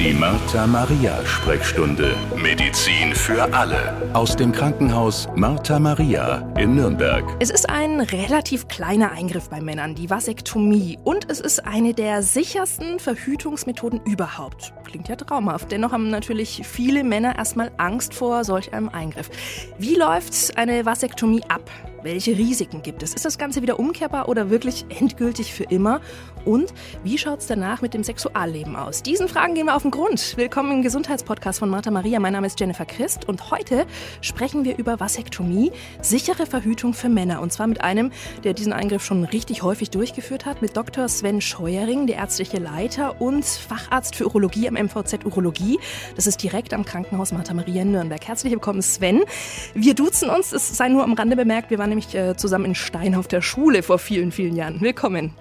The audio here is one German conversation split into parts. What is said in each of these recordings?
Die Martha Maria Sprechstunde. Medizin für alle. Aus dem Krankenhaus Martha Maria in Nürnberg. Es ist ein relativ kleiner Eingriff bei Männern, die Vasektomie. Und es ist eine der sichersten Verhütungsmethoden überhaupt. Klingt ja traumhaft. Dennoch haben natürlich viele Männer erstmal Angst vor solch einem Eingriff. Wie läuft eine Vasektomie ab? Welche Risiken gibt es? Ist das Ganze wieder umkehrbar oder wirklich endgültig für immer? Und wie schaut es danach mit dem Sexualleben aus? Diesen Fragen gehen wir auf den Grund. Willkommen im Gesundheitspodcast von Martha Maria. Mein Name ist Jennifer Christ und heute sprechen wir über Vasektomie, sichere Verhütung für Männer. Und zwar mit einem, der diesen Eingriff schon richtig häufig durchgeführt hat, mit Dr. Sven Scheuering, der ärztliche Leiter und Facharzt für Urologie am MVZ Urologie. Das ist direkt am Krankenhaus Martha Maria in Nürnberg. Herzlich willkommen, Sven. Wir duzen uns, es sei nur am Rande bemerkt, wir waren nämlich äh, zusammen in Stein auf der Schule vor vielen, vielen Jahren. Willkommen.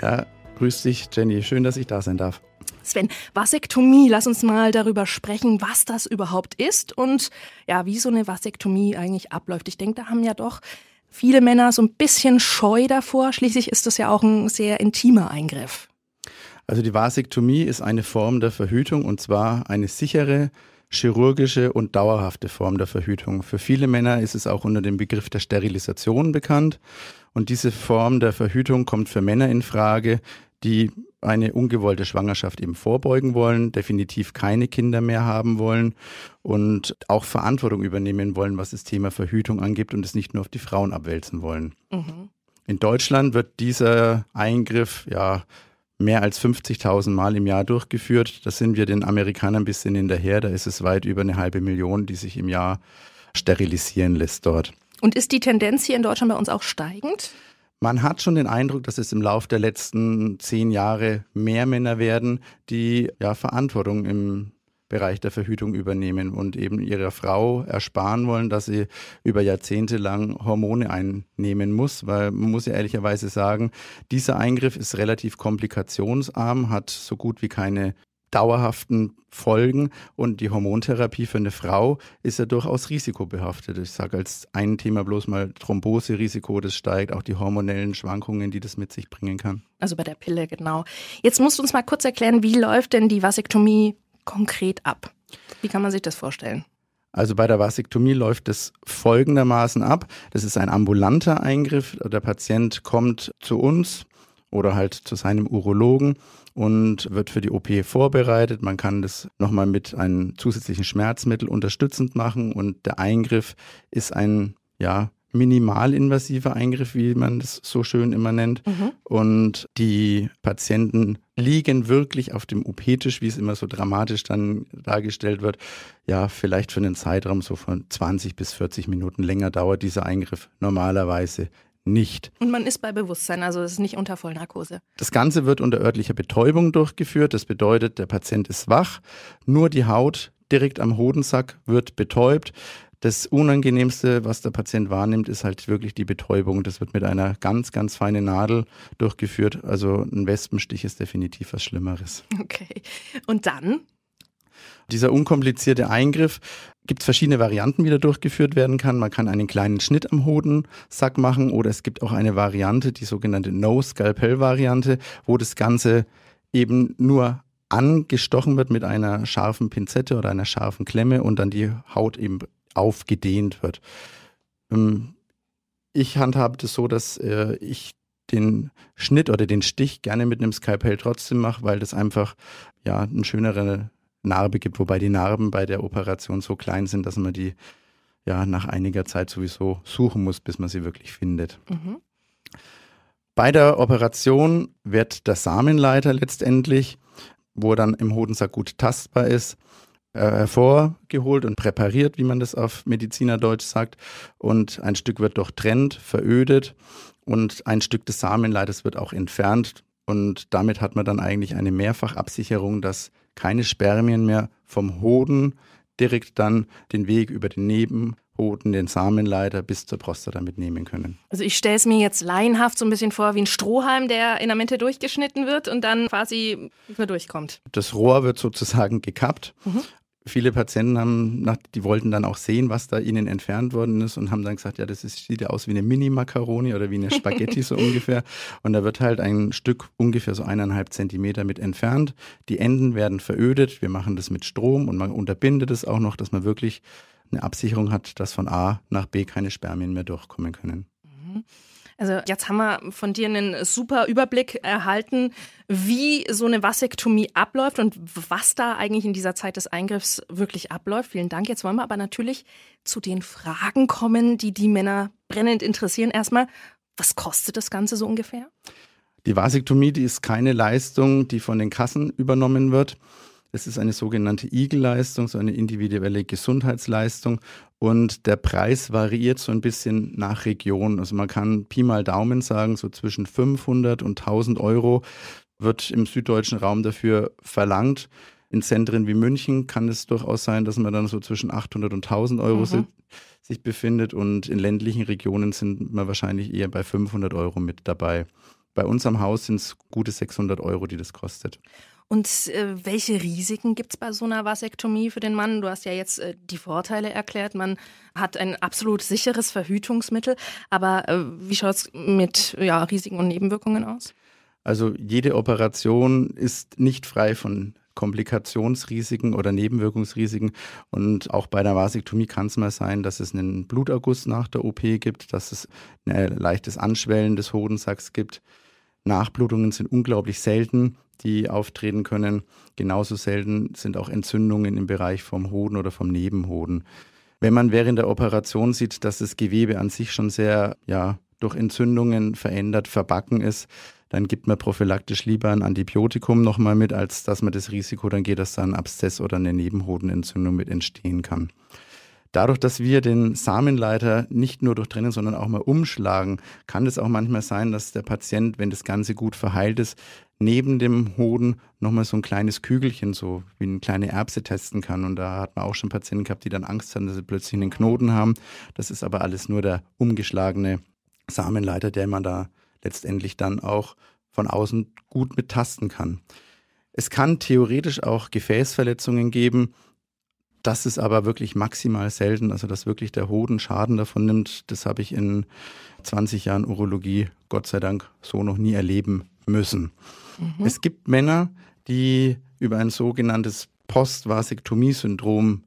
Ja, grüß dich, Jenny. Schön, dass ich da sein darf. Sven, Vasektomie, lass uns mal darüber sprechen, was das überhaupt ist und ja, wie so eine Vasektomie eigentlich abläuft. Ich denke, da haben ja doch viele Männer so ein bisschen Scheu davor. Schließlich ist das ja auch ein sehr intimer Eingriff. Also die Vasektomie ist eine Form der Verhütung und zwar eine sichere, chirurgische und dauerhafte Form der Verhütung. Für viele Männer ist es auch unter dem Begriff der Sterilisation bekannt. Und diese Form der Verhütung kommt für Männer in Frage, die eine ungewollte Schwangerschaft eben vorbeugen wollen, definitiv keine Kinder mehr haben wollen und auch Verantwortung übernehmen wollen, was das Thema Verhütung angeht und es nicht nur auf die Frauen abwälzen wollen. Mhm. In Deutschland wird dieser Eingriff ja mehr als 50.000 Mal im Jahr durchgeführt. Da sind wir den Amerikanern ein bisschen hinterher. Da ist es weit über eine halbe Million, die sich im Jahr sterilisieren lässt dort. Und ist die Tendenz hier in Deutschland bei uns auch steigend? Man hat schon den Eindruck, dass es im Laufe der letzten zehn Jahre mehr Männer werden, die ja Verantwortung im Bereich der Verhütung übernehmen und eben ihrer Frau ersparen wollen, dass sie über Jahrzehnte lang Hormone einnehmen muss, weil man muss ja ehrlicherweise sagen, dieser Eingriff ist relativ komplikationsarm, hat so gut wie keine dauerhaften Folgen und die Hormontherapie für eine Frau ist ja durchaus risikobehaftet. Ich sage als ein Thema bloß mal Thromboserisiko, das steigt, auch die hormonellen Schwankungen, die das mit sich bringen kann. Also bei der Pille, genau. Jetzt musst du uns mal kurz erklären, wie läuft denn die Vasektomie konkret ab? Wie kann man sich das vorstellen? Also bei der Vasektomie läuft es folgendermaßen ab. Das ist ein ambulanter Eingriff. Der Patient kommt zu uns oder halt zu seinem Urologen und wird für die OP vorbereitet. Man kann das nochmal mit einem zusätzlichen Schmerzmittel unterstützend machen und der Eingriff ist ein, ja, minimalinvasiver Eingriff, wie man das so schön immer nennt. Mhm. Und die Patienten liegen wirklich auf dem OP-Tisch, wie es immer so dramatisch dann dargestellt wird. Ja, vielleicht für einen Zeitraum so von 20 bis 40 Minuten länger dauert dieser Eingriff normalerweise nicht. Und man ist bei Bewusstsein, also es ist nicht unter Vollnarkose. Das Ganze wird unter örtlicher Betäubung durchgeführt. Das bedeutet, der Patient ist wach, nur die Haut direkt am Hodensack wird betäubt. Das Unangenehmste, was der Patient wahrnimmt, ist halt wirklich die Betäubung. Das wird mit einer ganz, ganz feinen Nadel durchgeführt. Also ein Wespenstich ist definitiv was Schlimmeres. Okay. Und dann? Dieser unkomplizierte Eingriff gibt es verschiedene Varianten, wie der durchgeführt werden kann. Man kann einen kleinen Schnitt am Hodensack machen oder es gibt auch eine Variante, die sogenannte No-Scalpel-Variante, wo das Ganze eben nur angestochen wird mit einer scharfen Pinzette oder einer scharfen Klemme und dann die Haut eben aufgedehnt wird. Ähm, ich handhabe das so, dass äh, ich den Schnitt oder den Stich gerne mit einem Skalpell trotzdem mache, weil das einfach ja eine schönere Narbe gibt, wobei die Narben bei der Operation so klein sind, dass man die ja nach einiger Zeit sowieso suchen muss, bis man sie wirklich findet. Mhm. Bei der Operation wird der Samenleiter letztendlich, wo er dann im Hodensack gut tastbar ist, hervorgeholt und präpariert, wie man das auf Medizinerdeutsch sagt. Und ein Stück wird durchtrennt, verödet und ein Stück des Samenleiters wird auch entfernt. Und damit hat man dann eigentlich eine Mehrfachabsicherung, dass keine Spermien mehr vom Hoden direkt dann den Weg über den Nebenhoden, den Samenleiter bis zur Prostata mitnehmen können. Also ich stelle es mir jetzt laienhaft so ein bisschen vor wie ein Strohhalm, der in der Mitte durchgeschnitten wird und dann quasi nicht mehr durchkommt. Das Rohr wird sozusagen gekappt. Mhm viele Patienten haben, nach, die wollten dann auch sehen, was da ihnen entfernt worden ist und haben dann gesagt, ja, das ist, sieht ja aus wie eine Mini-Macaroni oder wie eine Spaghetti so ungefähr. Und da wird halt ein Stück ungefähr so eineinhalb Zentimeter mit entfernt. Die Enden werden verödet. Wir machen das mit Strom und man unterbindet es auch noch, dass man wirklich eine Absicherung hat, dass von A nach B keine Spermien mehr durchkommen können. Mhm. Also jetzt haben wir von dir einen super Überblick erhalten, wie so eine Vasektomie abläuft und was da eigentlich in dieser Zeit des Eingriffs wirklich abläuft. Vielen Dank. Jetzt wollen wir aber natürlich zu den Fragen kommen, die die Männer brennend interessieren. Erstmal, was kostet das Ganze so ungefähr? Die Vasektomie, die ist keine Leistung, die von den Kassen übernommen wird. Es ist eine sogenannte Igel-Leistung, so eine individuelle Gesundheitsleistung. Und der Preis variiert so ein bisschen nach Region. Also man kann Pi mal Daumen sagen, so zwischen 500 und 1000 Euro wird im süddeutschen Raum dafür verlangt. In Zentren wie München kann es durchaus sein, dass man dann so zwischen 800 und 1000 Euro mhm. sich befindet. Und in ländlichen Regionen sind wir wahrscheinlich eher bei 500 Euro mit dabei. Bei uns am Haus sind es gute 600 Euro, die das kostet. Und äh, welche Risiken gibt es bei so einer Vasektomie für den Mann? Du hast ja jetzt äh, die Vorteile erklärt. Man hat ein absolut sicheres Verhütungsmittel. Aber äh, wie schaut es mit ja, Risiken und Nebenwirkungen aus? Also jede Operation ist nicht frei von Komplikationsrisiken oder Nebenwirkungsrisiken. Und auch bei der Vasektomie kann es mal sein, dass es einen Bluterguss nach der OP gibt, dass es ein leichtes Anschwellen des Hodensacks gibt. Nachblutungen sind unglaublich selten die auftreten können. Genauso selten sind auch Entzündungen im Bereich vom Hoden oder vom Nebenhoden. Wenn man während der Operation sieht, dass das Gewebe an sich schon sehr ja, durch Entzündungen verändert, verbacken ist, dann gibt man prophylaktisch lieber ein Antibiotikum nochmal mit, als dass man das Risiko dann geht, dass da ein Abszess oder eine Nebenhodenentzündung mit entstehen kann. Dadurch, dass wir den Samenleiter nicht nur durchtrennen, sondern auch mal umschlagen, kann es auch manchmal sein, dass der Patient, wenn das Ganze gut verheilt ist, neben dem Hoden nochmal so ein kleines Kügelchen, so wie eine kleine Erbse testen kann. Und da hat man auch schon Patienten gehabt, die dann Angst hatten, dass sie plötzlich einen Knoten haben. Das ist aber alles nur der umgeschlagene Samenleiter, der man da letztendlich dann auch von außen gut betasten kann. Es kann theoretisch auch Gefäßverletzungen geben, das ist aber wirklich maximal selten, also dass wirklich der Hoden Schaden davon nimmt. Das habe ich in 20 Jahren Urologie Gott sei Dank so noch nie erleben müssen. Mhm. Es gibt Männer, die über ein sogenanntes Postvasektomie-Syndrom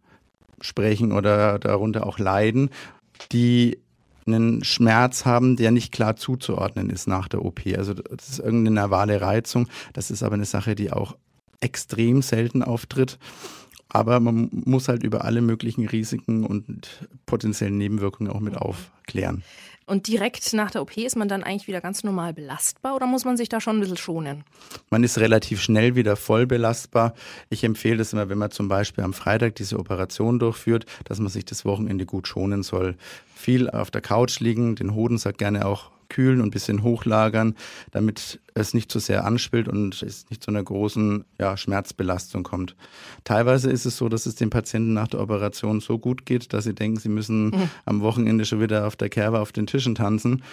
sprechen oder darunter auch leiden, die einen Schmerz haben, der nicht klar zuzuordnen ist nach der OP. Also das ist irgendeine nervale Reizung. Das ist aber eine Sache, die auch extrem selten auftritt. Aber man muss halt über alle möglichen Risiken und potenziellen Nebenwirkungen auch mit aufklären. Und direkt nach der OP ist man dann eigentlich wieder ganz normal belastbar oder muss man sich da schon ein bisschen schonen? Man ist relativ schnell wieder voll belastbar. Ich empfehle es immer, wenn man zum Beispiel am Freitag diese Operation durchführt, dass man sich das Wochenende gut schonen soll. Viel auf der Couch liegen, den Hodensack gerne auch kühlen und ein bisschen hochlagern, damit es nicht zu sehr anschwillt und es nicht zu einer großen ja, Schmerzbelastung kommt. Teilweise ist es so, dass es den Patienten nach der Operation so gut geht, dass sie denken, sie müssen mhm. am Wochenende schon wieder auf der Kerbe auf den Tischen tanzen.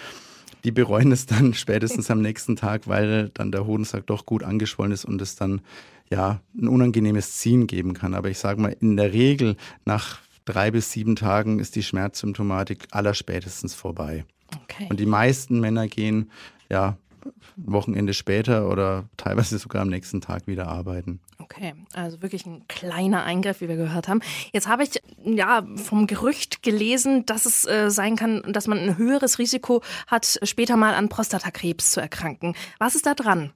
Die bereuen es dann spätestens am nächsten Tag, weil dann der Hodensack doch gut angeschwollen ist und es dann ja ein unangenehmes Ziehen geben kann. Aber ich sage mal, in der Regel nach drei bis sieben Tagen ist die Schmerzsymptomatik allerspätestens vorbei. Okay. Und die meisten Männer gehen ja Wochenende später oder teilweise sogar am nächsten Tag wieder arbeiten. Okay, also wirklich ein kleiner Eingriff, wie wir gehört haben. Jetzt habe ich ja vom Gerücht gelesen, dass es äh, sein kann, dass man ein höheres Risiko hat, später mal an Prostatakrebs zu erkranken. Was ist da dran?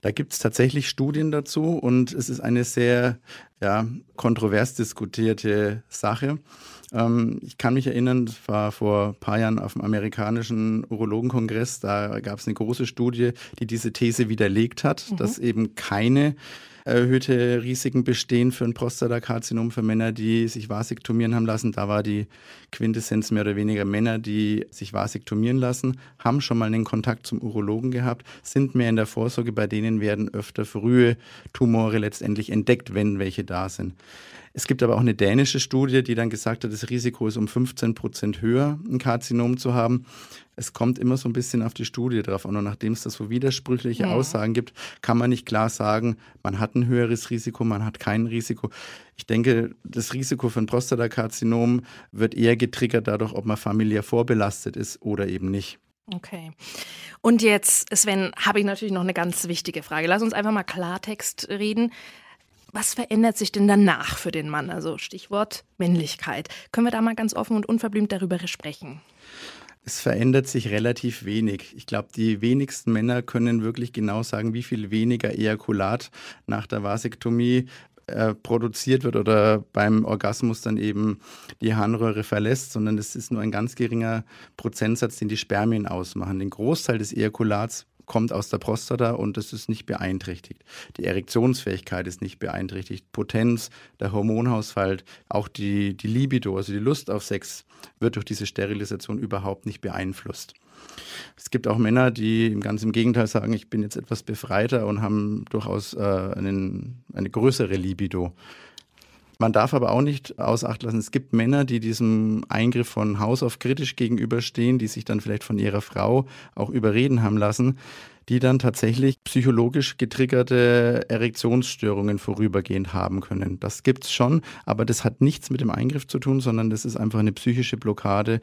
Da gibt es tatsächlich Studien dazu und es ist eine sehr ja, kontrovers diskutierte Sache. Ähm, ich kann mich erinnern, das war vor ein paar Jahren auf dem amerikanischen Urologenkongress, da gab es eine große Studie, die diese These widerlegt hat, mhm. dass eben keine erhöhte Risiken bestehen für ein Prostatakarzinom für Männer, die sich vasektomieren haben lassen. Da war die Quintessenz mehr oder weniger Männer, die sich vasektomieren lassen, haben schon mal einen Kontakt zum Urologen gehabt, sind mehr in der Vorsorge. Bei denen werden öfter frühe Tumore letztendlich entdeckt, wenn welche da sind. Es gibt aber auch eine dänische Studie, die dann gesagt hat, das Risiko ist um 15 Prozent höher, ein Karzinom zu haben. Es kommt immer so ein bisschen auf die Studie drauf an. Und nachdem es da so widersprüchliche ja. Aussagen gibt, kann man nicht klar sagen, man hat ein höheres Risiko, man hat kein Risiko. Ich denke, das Risiko ein Prostatakarzinom wird eher getriggert dadurch, ob man familiär vorbelastet ist oder eben nicht. Okay. Und jetzt, Sven, habe ich natürlich noch eine ganz wichtige Frage. Lass uns einfach mal Klartext reden. Was verändert sich denn danach für den Mann? Also Stichwort Männlichkeit. Können wir da mal ganz offen und unverblümt darüber sprechen? Es verändert sich relativ wenig. Ich glaube, die wenigsten Männer können wirklich genau sagen, wie viel weniger Ejakulat nach der Vasektomie äh, produziert wird oder beim Orgasmus dann eben die Harnröhre verlässt, sondern es ist nur ein ganz geringer Prozentsatz, den die Spermien ausmachen. Den Großteil des Ejakulats kommt aus der Prostata und es ist nicht beeinträchtigt. Die Erektionsfähigkeit ist nicht beeinträchtigt. Potenz, der Hormonhaushalt, auch die, die Libido, also die Lust auf Sex, wird durch diese Sterilisation überhaupt nicht beeinflusst. Es gibt auch Männer, die ganz im Gegenteil sagen, ich bin jetzt etwas befreiter und haben durchaus äh, einen, eine größere Libido. Man darf aber auch nicht außer Acht lassen, es gibt Männer, die diesem Eingriff von Haus auf kritisch gegenüberstehen, die sich dann vielleicht von ihrer Frau auch überreden haben lassen, die dann tatsächlich psychologisch getriggerte Erektionsstörungen vorübergehend haben können. Das gibt's schon, aber das hat nichts mit dem Eingriff zu tun, sondern das ist einfach eine psychische Blockade,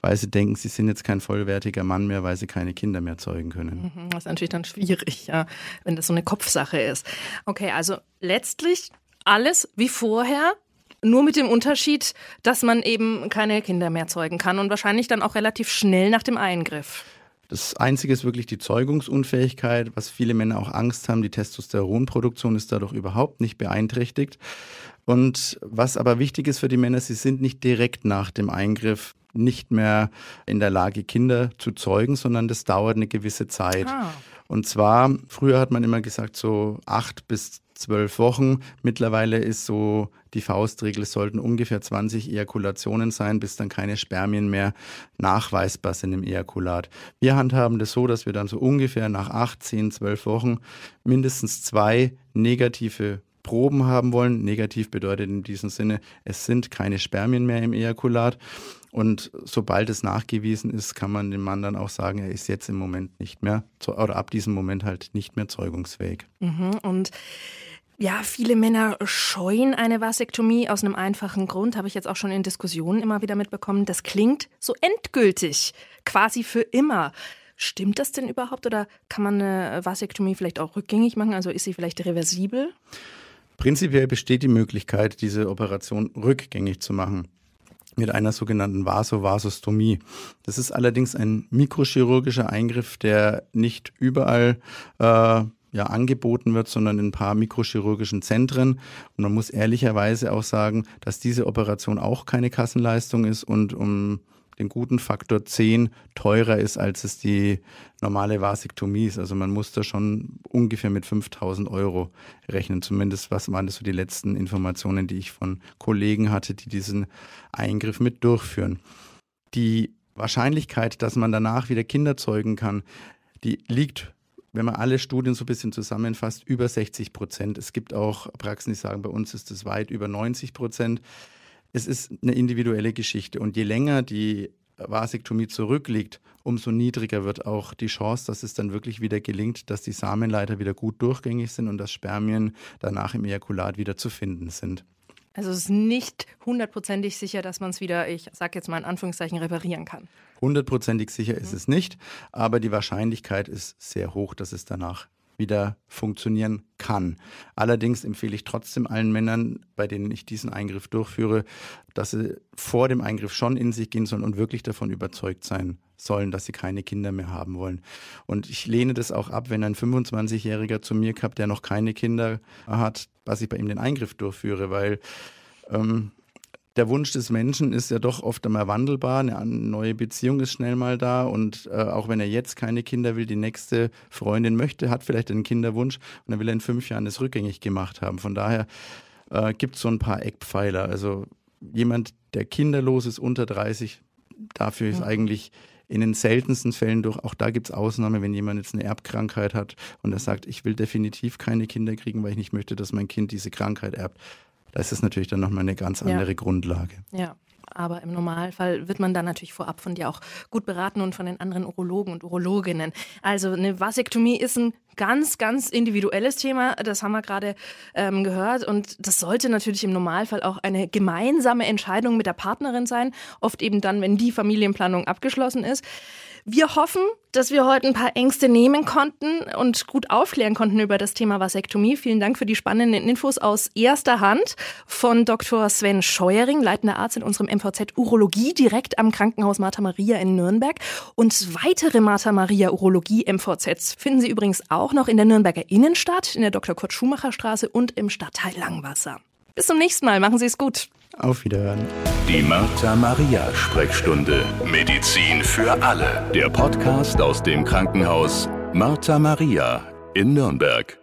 weil sie denken, sie sind jetzt kein vollwertiger Mann mehr, weil sie keine Kinder mehr zeugen können. Mhm, das ist natürlich dann schwierig, ja, wenn das so eine Kopfsache ist. Okay, also letztlich alles wie vorher, nur mit dem Unterschied, dass man eben keine Kinder mehr zeugen kann und wahrscheinlich dann auch relativ schnell nach dem Eingriff. Das Einzige ist wirklich die Zeugungsunfähigkeit, was viele Männer auch Angst haben. Die Testosteronproduktion ist dadurch überhaupt nicht beeinträchtigt. Und was aber wichtig ist für die Männer, sie sind nicht direkt nach dem Eingriff nicht mehr in der Lage, Kinder zu zeugen, sondern das dauert eine gewisse Zeit. Ah. Und zwar, früher hat man immer gesagt, so acht bis zwölf Wochen. Mittlerweile ist so die Faustregel, es sollten ungefähr 20 Ejakulationen sein, bis dann keine Spermien mehr nachweisbar sind im Ejakulat. Wir handhaben das so, dass wir dann so ungefähr nach acht, zehn, zwölf Wochen mindestens zwei negative Proben haben wollen. Negativ bedeutet in diesem Sinne, es sind keine Spermien mehr im Ejakulat. Und sobald es nachgewiesen ist, kann man dem Mann dann auch sagen, er ist jetzt im Moment nicht mehr, oder ab diesem Moment halt nicht mehr zeugungsfähig. Mhm. Und ja, viele Männer scheuen eine Vasektomie aus einem einfachen Grund, habe ich jetzt auch schon in Diskussionen immer wieder mitbekommen. Das klingt so endgültig, quasi für immer. Stimmt das denn überhaupt oder kann man eine Vasektomie vielleicht auch rückgängig machen? Also ist sie vielleicht reversibel? Prinzipiell besteht die Möglichkeit, diese Operation rückgängig zu machen mit einer sogenannten Vasovasostomie. Das ist allerdings ein mikrochirurgischer Eingriff, der nicht überall äh, ja, angeboten wird, sondern in ein paar mikrochirurgischen Zentren. Und man muss ehrlicherweise auch sagen, dass diese Operation auch keine Kassenleistung ist und um den guten Faktor 10 teurer ist, als es die normale Vasektomie ist. Also man muss da schon ungefähr mit 5000 Euro rechnen. Zumindest was waren das so die letzten Informationen, die ich von Kollegen hatte, die diesen Eingriff mit durchführen. Die Wahrscheinlichkeit, dass man danach wieder Kinder zeugen kann, die liegt wenn man alle Studien so ein bisschen zusammenfasst, über 60 Prozent. Es gibt auch Praxen, die sagen, bei uns ist es weit über 90 Prozent. Es ist eine individuelle Geschichte. Und je länger die Vasektomie zurückliegt, umso niedriger wird auch die Chance, dass es dann wirklich wieder gelingt, dass die Samenleiter wieder gut durchgängig sind und dass Spermien danach im Ejakulat wieder zu finden sind. Also es ist nicht hundertprozentig sicher, dass man es wieder, ich sage jetzt mal in Anführungszeichen, reparieren kann. Hundertprozentig sicher ist es nicht, aber die Wahrscheinlichkeit ist sehr hoch, dass es danach wieder funktionieren kann. Allerdings empfehle ich trotzdem allen Männern, bei denen ich diesen Eingriff durchführe, dass sie vor dem Eingriff schon in sich gehen sollen und wirklich davon überzeugt sein sollen, dass sie keine Kinder mehr haben wollen. Und ich lehne das auch ab, wenn ein 25-Jähriger zu mir kommt, der noch keine Kinder hat, dass ich bei ihm den Eingriff durchführe, weil ähm, der Wunsch des Menschen ist ja doch oft einmal wandelbar. Eine neue Beziehung ist schnell mal da und äh, auch wenn er jetzt keine Kinder will, die nächste Freundin möchte, hat vielleicht einen Kinderwunsch und dann will er in fünf Jahren das rückgängig gemacht haben. Von daher äh, gibt es so ein paar Eckpfeiler. Also jemand, der kinderlos ist, unter 30, dafür ist eigentlich in den seltensten Fällen durch, auch da gibt es Ausnahmen, wenn jemand jetzt eine Erbkrankheit hat und er sagt, ich will definitiv keine Kinder kriegen, weil ich nicht möchte, dass mein Kind diese Krankheit erbt. Da ist es natürlich dann nochmal eine ganz andere ja. Grundlage. Ja. Aber im Normalfall wird man dann natürlich vorab von dir auch gut beraten und von den anderen Urologen und Urologinnen. Also eine Vasektomie ist ein ganz, ganz individuelles Thema. Das haben wir gerade ähm, gehört. Und das sollte natürlich im Normalfall auch eine gemeinsame Entscheidung mit der Partnerin sein. Oft eben dann, wenn die Familienplanung abgeschlossen ist. Wir hoffen, dass wir heute ein paar Ängste nehmen konnten und gut aufklären konnten über das Thema Vasektomie. Vielen Dank für die spannenden Infos aus erster Hand von Dr. Sven Scheuering, leitender Arzt in unserem MVZ Urologie direkt am Krankenhaus Martha Maria in Nürnberg. Und weitere Martha Maria Urologie MVZs finden Sie übrigens auch noch in der Nürnberger Innenstadt, in der Dr. Kurt Schumacher Straße und im Stadtteil Langwasser. Bis zum nächsten Mal. Machen Sie es gut. Auf Wiederhören. Die Martha Maria Sprechstunde. Medizin für alle. Der Podcast aus dem Krankenhaus Martha Maria in Nürnberg.